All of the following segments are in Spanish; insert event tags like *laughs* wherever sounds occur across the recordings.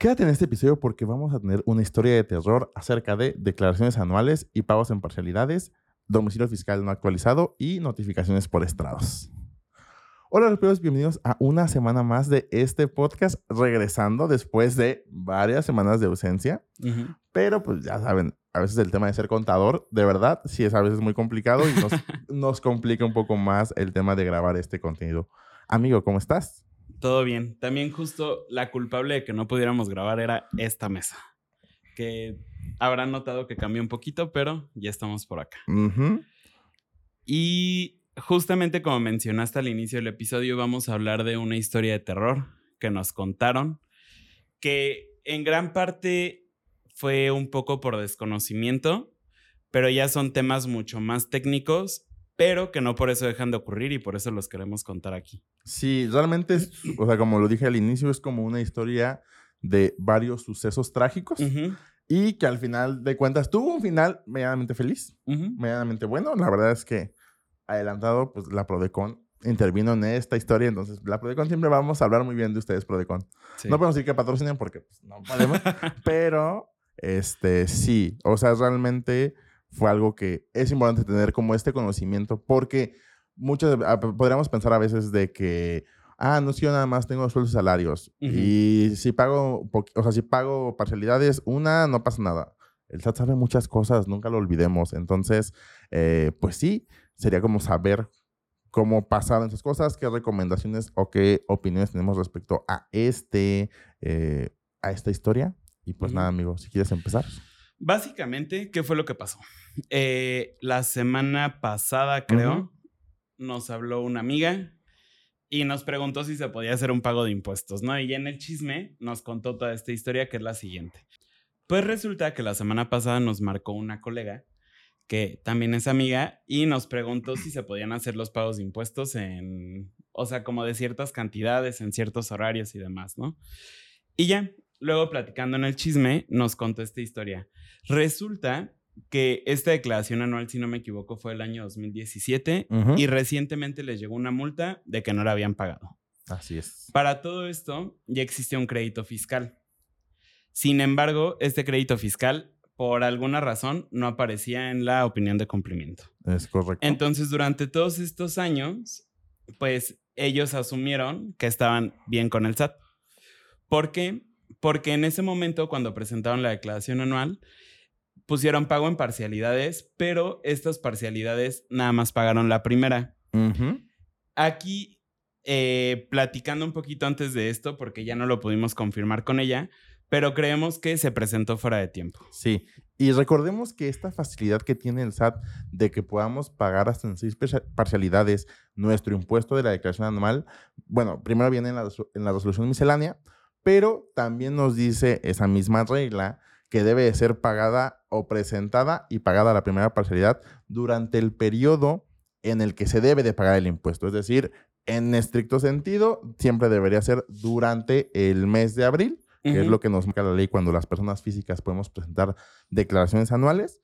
Quédate en este episodio porque vamos a tener una historia de terror acerca de declaraciones anuales y pagos en parcialidades, domicilio fiscal no actualizado y notificaciones por estrados. Hola, los bienvenidos a una semana más de este podcast, regresando después de varias semanas de ausencia. Pero pues ya saben, a veces el tema de ser contador, de verdad, sí es a veces muy complicado y nos, *laughs* nos complica un poco más el tema de grabar este contenido. Amigo, ¿cómo estás? Todo bien. También justo la culpable de que no pudiéramos grabar era esta mesa. Que habrán notado que cambió un poquito, pero ya estamos por acá. Y justamente como mencionaste al inicio del episodio, vamos a hablar de una historia de terror que nos contaron, que en gran parte fue un poco por desconocimiento, pero ya son temas mucho más técnicos, pero que no por eso dejan de ocurrir y por eso los queremos contar aquí. Sí, realmente, es, *clears throat* o sea, como lo dije al inicio, es como una historia de varios sucesos trágicos. Y que al final de cuentas tuvo un final medianamente feliz, medianamente bueno. La verdad es que adelantado, pues la Prodecon intervino en esta historia, entonces la Prodecon siempre vamos a hablar muy bien de ustedes, Prodecon. No podemos decir que patrocinen porque pues, no podemos, *laughs* pero este sí, o sea, realmente fue algo que es importante tener como este conocimiento porque muchos ah, podríamos pensar a veces de que ah, no que yo nada más tengo sueldos y salarios y si pago, o sea, si pago parcialidades, una no pasa nada. El SAT sabe muchas cosas, nunca lo olvidemos. Entonces, eh, pues sí, sería como saber cómo pasaron esas cosas, qué recomendaciones o qué opiniones tenemos respecto a este, eh, a esta historia. Y pues nada, amigo, si quieres empezar. Básicamente, ¿qué fue lo que pasó? Eh, la semana pasada, creo, nos habló una amiga y nos preguntó si se podía hacer un pago de impuestos, ¿no? Y en el chisme nos contó toda esta historia que es la siguiente. Pues resulta que la semana pasada nos marcó una colega que también es amiga, y nos preguntó si se podían hacer los pagos de impuestos en, o sea, como de ciertas cantidades, en ciertos horarios y demás, ¿no? Y ya, luego platicando en el chisme, nos contó esta historia. Resulta que esta declaración anual, si no me equivoco, fue el año 2017 y recientemente les llegó una multa de que no la habían pagado. Así es. Para todo esto, ya existía un crédito fiscal. Sin embargo, este crédito fiscal por alguna razón no aparecía en la opinión de cumplimiento. Es correcto. Entonces, durante todos estos años, pues ellos asumieron que estaban bien con el SAT. ¿Por qué? Porque en ese momento, cuando presentaron la declaración anual, pusieron pago en parcialidades, pero estas parcialidades nada más pagaron la primera. Aquí, eh, platicando un poquito antes de esto, porque ya no lo pudimos confirmar con ella, pero creemos que se presentó fuera de tiempo. Sí, y recordemos que esta facilidad que tiene el SAT de que podamos pagar hasta en seis parcialidades nuestro impuesto de la declaración anual, bueno, primero viene en la, en la resolución miscelánea, pero también nos dice esa misma regla que debe de ser pagada o presentada y pagada la primera parcialidad durante el periodo en el que se debe de pagar el impuesto. Es decir, en estricto sentido, siempre debería ser durante el mes de abril que es lo que nos marca la ley cuando las personas físicas podemos presentar declaraciones anuales.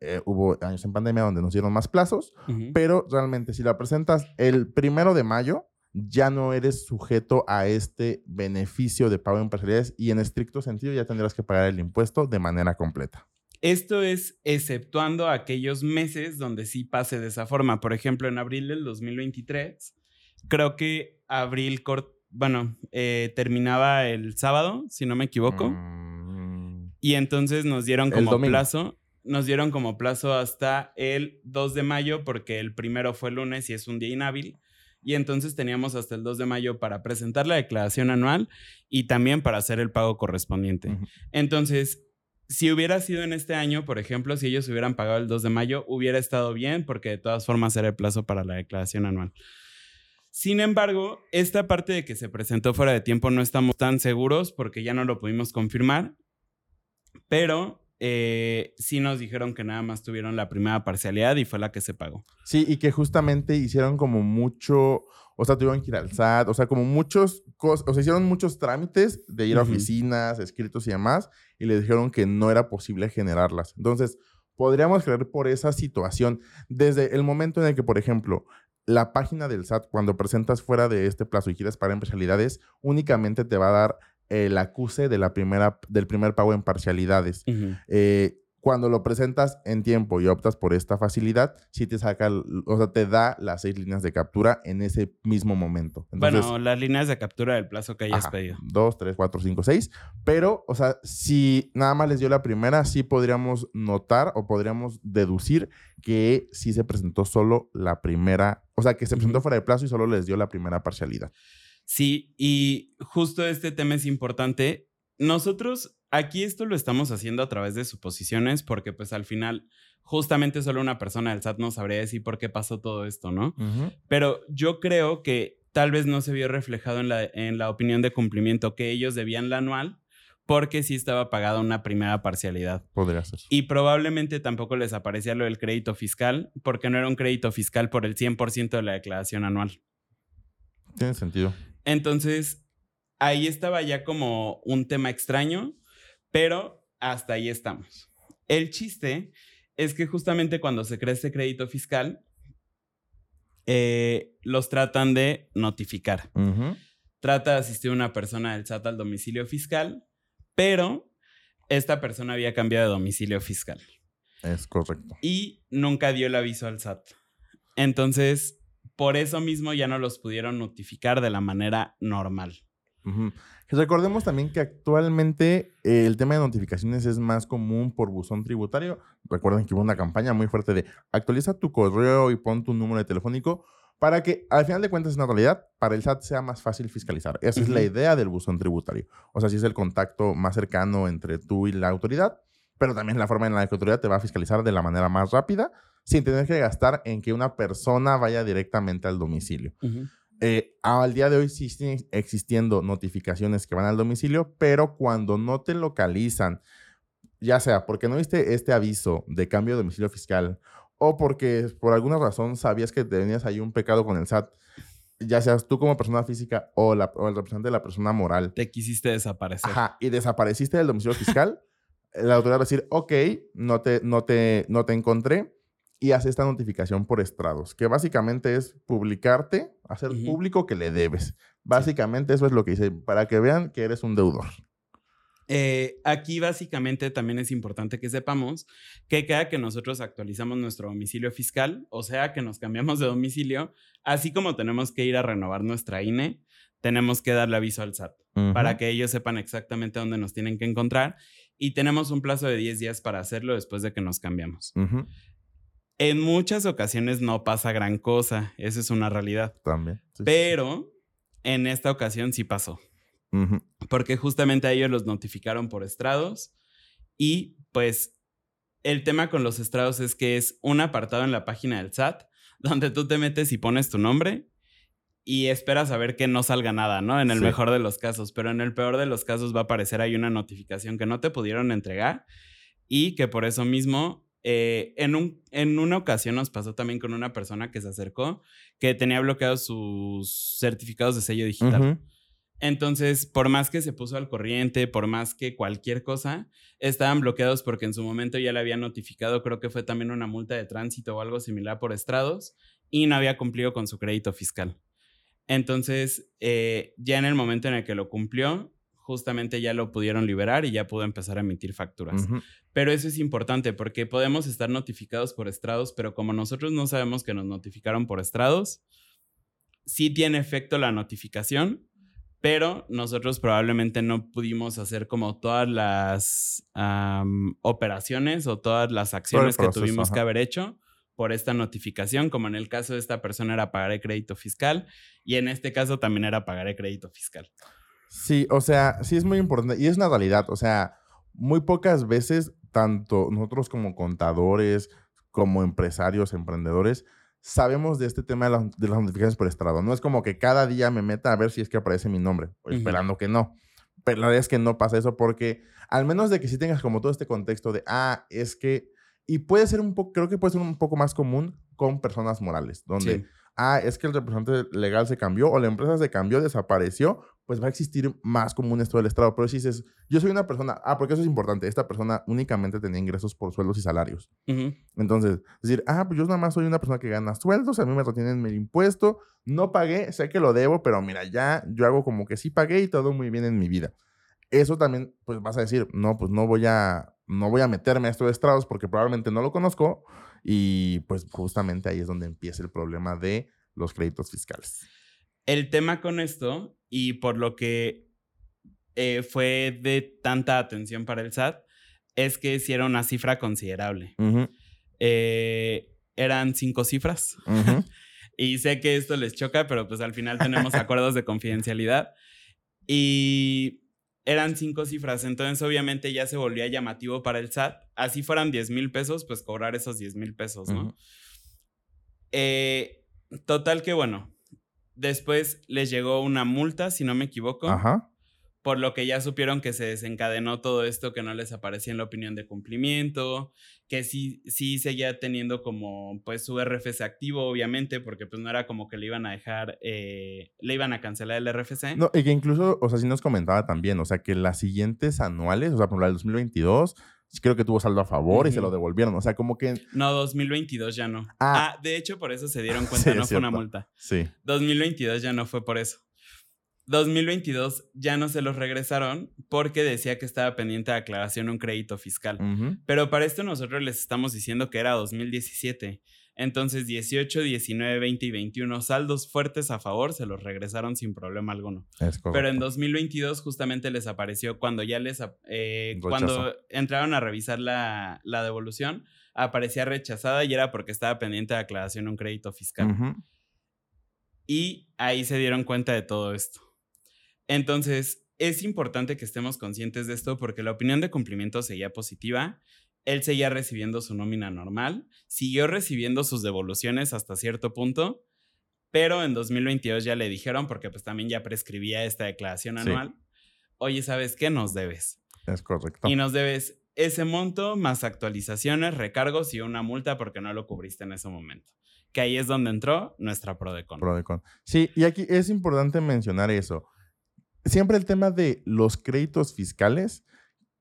Eh, hubo años en pandemia donde nos dieron más plazos, pero realmente si la presentas el primero de mayo, ya no eres sujeto a este beneficio de pago en parcialidades y en estricto sentido ya tendrás que pagar el impuesto de manera completa. Esto es exceptuando aquellos meses donde sí pase de esa forma. Por ejemplo, en abril del 2023, creo que abril bueno, eh, terminaba el sábado, si no me equivoco. Mm. Y entonces nos dieron como plazo, nos dieron como plazo hasta el 2 de mayo, porque el primero fue lunes y es un día inhábil. Y entonces teníamos hasta el 2 de mayo para presentar la declaración anual y también para hacer el pago correspondiente. Entonces, si hubiera sido en este año, por ejemplo, si ellos hubieran pagado el 2 de mayo, hubiera estado bien porque de todas formas era el plazo para la declaración anual. Sin embargo, esta parte de que se presentó fuera de tiempo no estamos tan seguros porque ya no lo pudimos confirmar, pero eh, sí nos dijeron que nada más tuvieron la primera parcialidad y fue la que se pagó. Sí, y que justamente hicieron como mucho, o sea, tuvieron que ir al SAT, o sea, como muchos, cosas, o sea, hicieron muchos trámites de ir a oficinas, escritos y demás, y le dijeron que no era posible generarlas. Entonces, podríamos creer por esa situación, desde el momento en el que, por ejemplo, la página del SAT, cuando presentas fuera de este plazo y quieres pagar en especialidades, únicamente te va a dar el acuse de la primera, del primer pago en parcialidades cuando lo presentas en tiempo y optas por esta facilidad, sí te saca, o sea, te da las seis líneas de captura en ese mismo momento. bueno, las líneas de captura del plazo que hayas pedido. Dos, tres, cuatro, cinco, seis. Pero, o sea, si nada más les dio la primera, sí podríamos notar o podríamos deducir que sí se presentó solo la primera, o sea, que se presentó fuera de plazo y solo les dio la primera parcialidad. Sí, y justo este tema es importante. Nosotros Aquí esto lo estamos haciendo a través de suposiciones porque pues al final justamente solo una persona del SAT no sabría decir por qué pasó todo esto, ¿no? Pero yo creo que tal vez no se vio reflejado en la, en la opinión de cumplimiento que ellos debían la anual porque sí estaba pagada una primera parcialidad. Podría ser. Y probablemente tampoco les aparecía lo del crédito fiscal porque no era un crédito fiscal por el 100% de la declaración anual. Tiene sentido. Entonces, ahí estaba ya como un tema extraño pero hasta ahí estamos. El chiste es que justamente cuando se crea este crédito fiscal, eh, los tratan de notificar. Trata de asistir una persona del SAT al domicilio fiscal, pero esta persona había cambiado de domicilio fiscal. Es correcto. Y nunca dio el aviso al SAT. Entonces, por eso mismo ya no los pudieron notificar de la manera normal. Recordemos también que actualmente eh, el tema de notificaciones es más común por buzón tributario. Recuerden que hubo una campaña muy fuerte de actualiza tu correo y pon tu número de telefónico para que al final de cuentas, en realidad, para el SAT sea más fácil fiscalizar. Esa es la idea del buzón tributario. O sea, si es el contacto más cercano entre tú y la autoridad, pero también la forma en la que autoridad te va a fiscalizar de la manera más rápida sin tener que gastar en que una persona vaya directamente al domicilio. Eh, al día de hoy sí siguen existiendo notificaciones que van al domicilio, pero cuando no te localizan, ya sea porque no viste este aviso de cambio de domicilio fiscal o porque por alguna razón sabías que tenías ahí un pecado con el SAT, ya seas tú como persona física o, la, el representante de la persona moral. Te quisiste desaparecer. Ajá, y desapareciste del domicilio fiscal, *laughs* la autoridad va a decir, ok, no te, no te, no te encontré, y hace esta notificación por estrados, que básicamente es publicarte, hacer público que le debes. Básicamente eso es lo que dice, para que vean que eres un deudor. Eh, aquí básicamente también es importante que sepamos que cada que nosotros actualizamos nuestro domicilio fiscal, o sea, que nos cambiamos de domicilio, así como tenemos que ir a renovar nuestra INE, tenemos que darle aviso al SAT para que ellos sepan exactamente dónde nos tienen que encontrar y tenemos un plazo de 10 días para hacerlo después de que nos cambiamos. En muchas ocasiones no pasa gran cosa, esa es una realidad. También. Pero en esta ocasión sí pasó. Porque justamente a ellos los notificaron por estrados y pues el tema con los estrados es que es un apartado en la página del SAT *laughs* donde tú te metes y pones tu nombre y esperas a ver que no salga nada, ¿no? En el mejor de los casos, pero en el peor de los casos va a aparecer ahí una notificación que no te pudieron entregar y que por eso mismo eh, en, un, en una ocasión nos pasó también con una persona que se acercó que tenía bloqueados sus certificados de sello digital. Entonces, por más que se puso al corriente, por más que cualquier cosa, estaban bloqueados porque en su momento ya le había notificado, creo que fue también una multa de tránsito o algo similar por estrados, y no había cumplido con su crédito fiscal. Entonces, eh, ya en el momento en el que lo cumplió, justamente ya lo pudieron liberar y ya pudo empezar a emitir facturas. Pero eso es importante porque podemos estar notificados por estrados, pero como nosotros no sabemos que nos notificaron por estrados, sí tiene efecto la notificación, pero nosotros probablemente no pudimos hacer como todas las operaciones o todas las acciones que tuvimos que haber hecho por esta notificación, como en el caso de esta persona era pagar el crédito fiscal y en este caso también era pagar el crédito fiscal. Sí, o sea, sí es muy importante y es una realidad. O sea, muy pocas veces, tanto nosotros como contadores, como empresarios, emprendedores, sabemos de este tema de, las notificaciones por estrado. No es como que cada día me meta a ver si es que aparece mi nombre, esperando que no. Pero la verdad es que no pasa eso porque, al menos de que sí tengas como todo este contexto de, ah, es que, y puede ser un poco, creo que puede ser un poco más común con personas morales, donde, ah, es que el representante legal se cambió o la empresa se cambió, desapareció, pues va a existir más como un esto del estrado. Pero si dices, yo soy una persona, ah, porque eso es importante, esta persona únicamente tenía ingresos por sueldos y salarios. Entonces, decir, ah, pues yo nada más soy una persona que gana sueldos, a mí me retienen el impuesto, no pagué, sé que lo debo, pero mira, ya yo hago como que sí pagué y todo muy bien en mi vida. eso también, pues vas a decir, no, pues no voy a, no voy a meterme a esto de estrados porque probablemente no lo conozco y pues justamente ahí es donde empieza el problema de los créditos fiscales. El tema con esto y por lo que eh, fue de tanta atención para el SAT es que era una cifra considerable. Eh, eran cinco cifras. *laughs* y sé que esto les choca, pero pues al final tenemos *laughs* acuerdos de confidencialidad. Y eran cinco cifras, entonces obviamente ya se volvía llamativo para el SAT. Así fueran 10 mil pesos, pues cobrar esos 10 mil pesos, ¿no? Eh, total que bueno, después les llegó una multa, si no me equivoco. Ajá por lo que ya supieron que se desencadenó todo esto, que no les aparecía en la opinión de cumplimiento, que sí, sí seguía teniendo como pues su RFC activo, obviamente, porque pues no era como que le iban a dejar, eh, le iban a cancelar el RFC. No, y que incluso, o sea, sí nos comentaba también, o sea, que las siguientes anuales, o sea, por la del 2022, creo que tuvo saldo a favor y se lo devolvieron. O sea, como que. No, 2022 ya no. Ah, ah de hecho, por eso se dieron *laughs* cuenta, no fue una multa. Sí. 2022 ya no fue por eso. 2022 ya no se los regresaron porque decía que estaba pendiente de aclaración un crédito fiscal. Pero para esto nosotros les estamos diciendo que era 2017. Entonces 18, 19, 20 y 21 saldos fuertes a favor se los regresaron sin problema alguno. Pero en 2022 justamente les apareció cuando ya les... Eh, cuando entraron a revisar la, devolución, aparecía rechazada y era porque estaba pendiente de aclaración un crédito fiscal. Y ahí se dieron cuenta de todo esto. Entonces, es importante que estemos conscientes de esto porque la opinión de cumplimiento seguía positiva. Él seguía recibiendo su nómina normal, siguió recibiendo sus devoluciones hasta cierto punto, pero en 2022 ya le dijeron, porque pues también ya prescribía esta declaración anual, oye, ¿sabes qué? Nos debes. Es correcto. Y nos debes ese monto más actualizaciones, recargos y una multa porque no lo cubriste en ese momento. Que ahí es donde entró nuestra Prodecon. Prodecon. Sí, y aquí es importante mencionar eso siempre el tema de los créditos fiscales,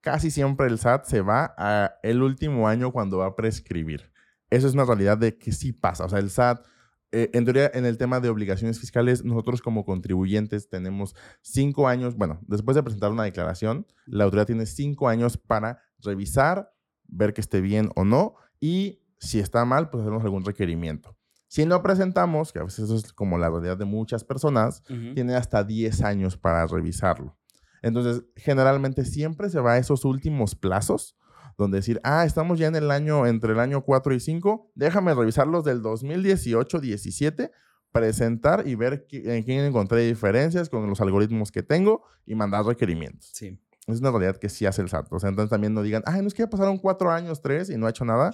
casi siempre el SAT se va a el último año cuando va a prescribir. Eso es una realidad de que sí pasa. O sea, el SAT, eh, en teoría, en el tema de obligaciones fiscales, nosotros como contribuyentes tenemos cinco años, bueno, después de presentar una declaración, la autoridad tiene cinco años para revisar, ver que esté bien o no, y si está mal, pues hacemos algún requerimiento. Si no presentamos, que a veces eso es como la realidad de muchas personas, tiene hasta 10 años para revisarlo. Entonces, generalmente siempre se va a esos últimos plazos, donde decir, ah, estamos ya en el año, entre el año 4 y 5, déjame revisar los del 2018-17, presentar y ver en quién encontré diferencias con los algoritmos que tengo y mandar requerimientos. Sí. Es una realidad que sí hace el SAT. O sea, entonces también no digan, ah, no es que ya pasaron cuatro años, tres y no ha hecho nada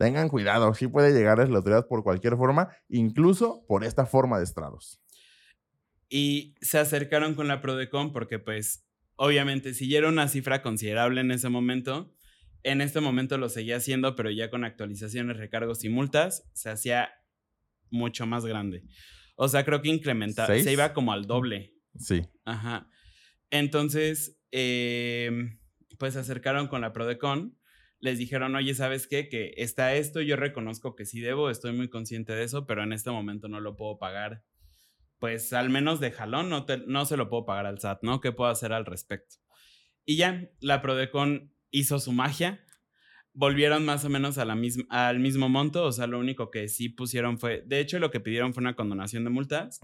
tengan cuidado, sí puede llegar a la autoridad por cualquier forma, incluso por esta forma de estrados. Y se acercaron con la Prodecon porque pues obviamente siguieron una cifra considerable en ese momento. En este momento lo seguía haciendo, pero ya con actualizaciones, recargos y multas se hacía mucho más grande. O sea, creo que incrementaba, se iba como al doble. Sí. Ajá. Entonces, eh, pues se acercaron con la Prodecon les dijeron, oye, ¿sabes qué? Que está esto, yo reconozco que sí debo, estoy muy consciente de eso, pero en este momento no lo puedo pagar. Pues al menos de jalón no, se lo puedo pagar al SAT, ¿no? ¿Qué puedo hacer al respecto? Y ya, la Prodecon hizo su magia, volvieron más o menos a la al mismo monto, o sea, lo único que sí pusieron fue, de hecho, lo que pidieron fue una condonación de multas.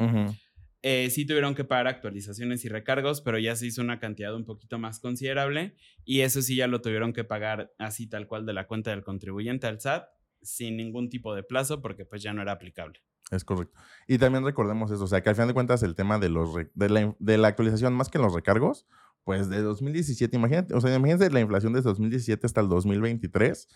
Eh, sí tuvieron que pagar actualizaciones y recargos, pero ya se hizo una cantidad un poquito más considerable y eso sí ya lo tuvieron que pagar así tal cual de la cuenta del contribuyente al SAT sin ningún tipo de plazo porque pues ya no era aplicable. Es correcto. Y también recordemos eso, o sea, que al final de cuentas el tema de, los de, la, de la actualización más que los recargos, pues de 2017, imagínate, o sea, imagínense la inflación desde 2017 hasta el 2023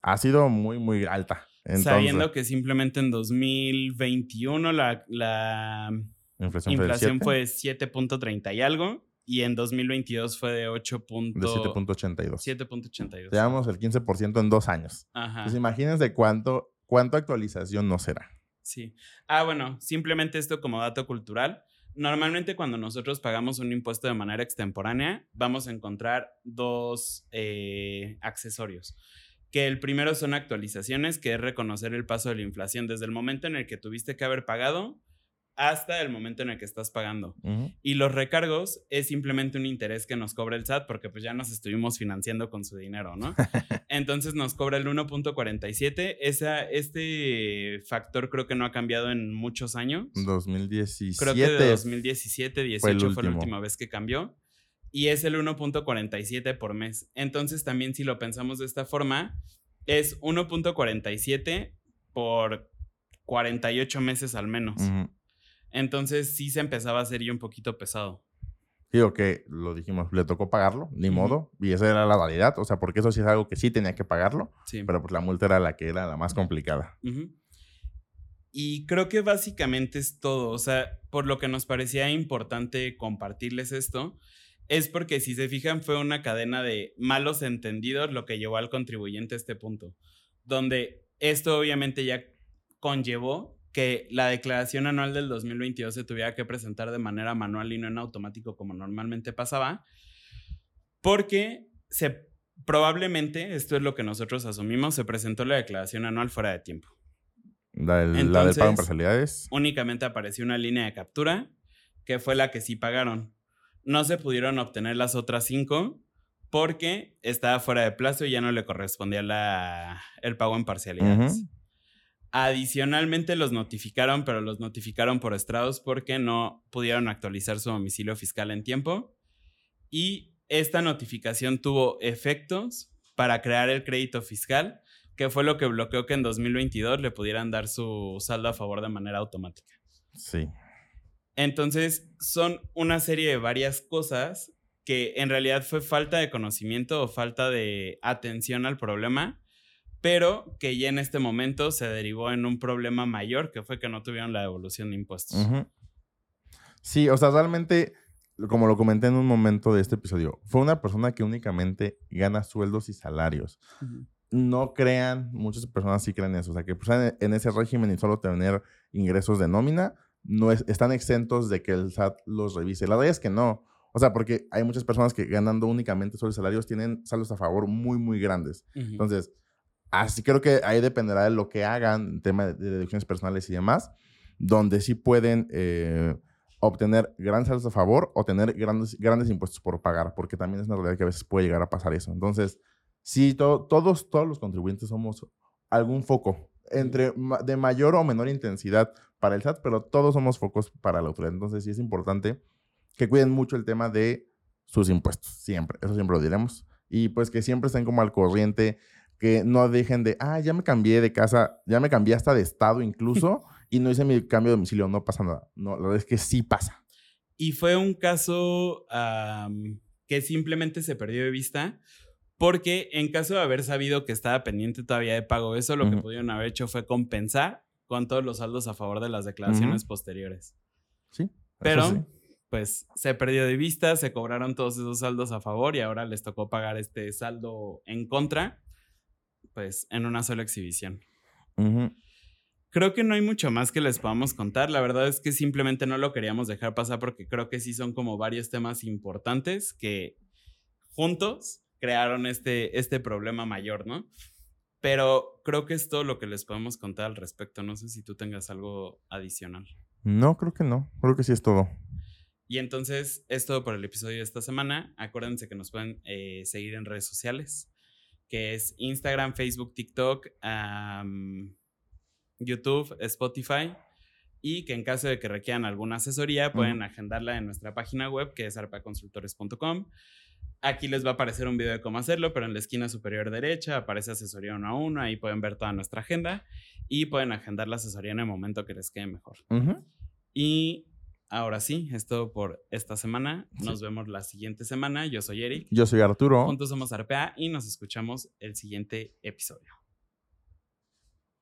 ha sido muy, muy alta. Sabiendo que simplemente en 2021 la, la Inflación, fue 7.30 y algo. Y en 2022 fue de 8. De 7.82. 7.82. Llevamos el 15% en dos años. Ajá. Pues imagínense cuánto, cuánto actualización no será. Sí. Ah, bueno, simplemente esto como dato cultural. Normalmente cuando nosotros pagamos un impuesto de manera extemporánea, vamos a encontrar dos eh, accesorios. Que el primero son actualizaciones, que es reconocer el paso de la inflación desde el momento en el que tuviste que haber pagado hasta el momento en el que estás pagando. Y los recargos es simplemente un interés que nos cobra el SAT porque pues ya nos estuvimos financiando con su dinero, ¿no? *laughs* Entonces nos cobra el 1.47. este factor creo que no ha cambiado en muchos años. 2017. Creo que de 2017, 18 fue, la última vez que cambió. Y es el 1.47 por mes. Entonces también si lo pensamos de esta forma, es 1.47 por 48 meses al menos. Entonces sí se empezaba a hacer ya un poquito pesado. Digo que lo dijimos, le tocó pagarlo, ni modo, y esa era la validad, o sea, porque eso sí es algo que sí tenía que pagarlo, pero pues la multa era la que era la más complicada. Y creo que básicamente es todo, o sea, por lo que nos parecía importante compartirles esto, es porque si se fijan fue una cadena de malos entendidos lo que llevó al contribuyente a este punto, donde esto obviamente ya conllevó que la declaración anual del 2022 se tuviera que presentar de manera manual y no en automático como normalmente pasaba, porque se probablemente, esto es lo que nosotros asumimos, se presentó la declaración anual fuera de tiempo. La, del, pago en parcialidades. Únicamente apareció una línea de captura, que fue la que sí pagaron. No se pudieron obtener las otras cinco porque estaba fuera de plazo y ya no le correspondía la, el pago en parcialidades. Adicionalmente los notificaron, pero los notificaron por estrados porque no pudieron actualizar su domicilio fiscal en tiempo. Y esta notificación tuvo efectos para crear el crédito fiscal, que fue lo que bloqueó que en 2022 le pudieran dar su saldo a favor de manera automática. Sí. Entonces, son una serie de varias cosas que en realidad fue falta de conocimiento o falta de atención al problema pero que ya en este momento se derivó en un problema mayor, que fue que no tuvieron la devolución de impuestos. Sí, o sea, realmente, como lo comenté en un momento de este episodio, fue una persona que únicamente gana sueldos y salarios. No crean, muchas personas sí creen eso, o sea, que pues, en ese régimen y solo tener ingresos de nómina, no están exentos de que el SAT los revise. La verdad es que no. O sea, porque hay muchas personas que ganando únicamente sueldos y salarios tienen saldos a favor muy, muy grandes. Entonces, Así creo que ahí dependerá de lo que hagan tema de, deducciones personales y demás, donde sí pueden eh, obtener grandes saldos a favor o tener grandes, grandes impuestos por pagar, porque también es una realidad que a veces puede llegar a pasar eso. Entonces, sí, todos, todos los contribuyentes somos algún foco, entre de mayor o menor intensidad para el SAT, pero todos somos focos para la autoridad. Entonces, sí es importante que cuiden mucho el tema de sus impuestos, siempre, eso siempre lo diremos. Y pues que siempre estén como al corriente que no dejen de, ah, ya me cambié de casa, ya me cambié hasta de estado incluso *laughs* y no hice mi cambio de domicilio, no pasa nada. No, la verdad es que sí pasa. Y fue un caso que simplemente se perdió de vista porque en caso de haber sabido que estaba pendiente todavía de pago eso, lo que pudieron haber hecho fue compensar con todos los saldos a favor de las declaraciones posteriores. Sí. Pero, pues, se perdió de vista, se cobraron todos esos saldos a favor y ahora les tocó pagar este saldo en contra pues en una sola exhibición. Creo que no hay mucho más que les podamos contar. La verdad es que simplemente no lo queríamos dejar pasar porque creo que sí son como varios temas importantes que juntos crearon este, este problema mayor, ¿no? Pero creo que es todo lo que les podemos contar al respecto. No sé si tú tengas algo adicional. No, creo que no. Creo que sí es todo. Y entonces es todo por el episodio de esta semana. Acuérdense que nos pueden eh, seguir en redes sociales que es Instagram, Facebook, TikTok, YouTube, Spotify. Y que en caso de que requieran alguna asesoría, pueden agendarla en nuestra página web, que es arpaconsultores.com. Aquí les va a aparecer un video de cómo hacerlo, pero en la esquina superior derecha aparece asesoría uno a uno. Ahí pueden ver toda nuestra agenda y pueden agendar la asesoría en el momento que les quede mejor. Y ahora sí, es todo por esta semana. Nos vemos la siguiente semana. Yo soy Eric. Yo soy Arturo. Juntos somos Arpea y nos escuchamos el siguiente episodio.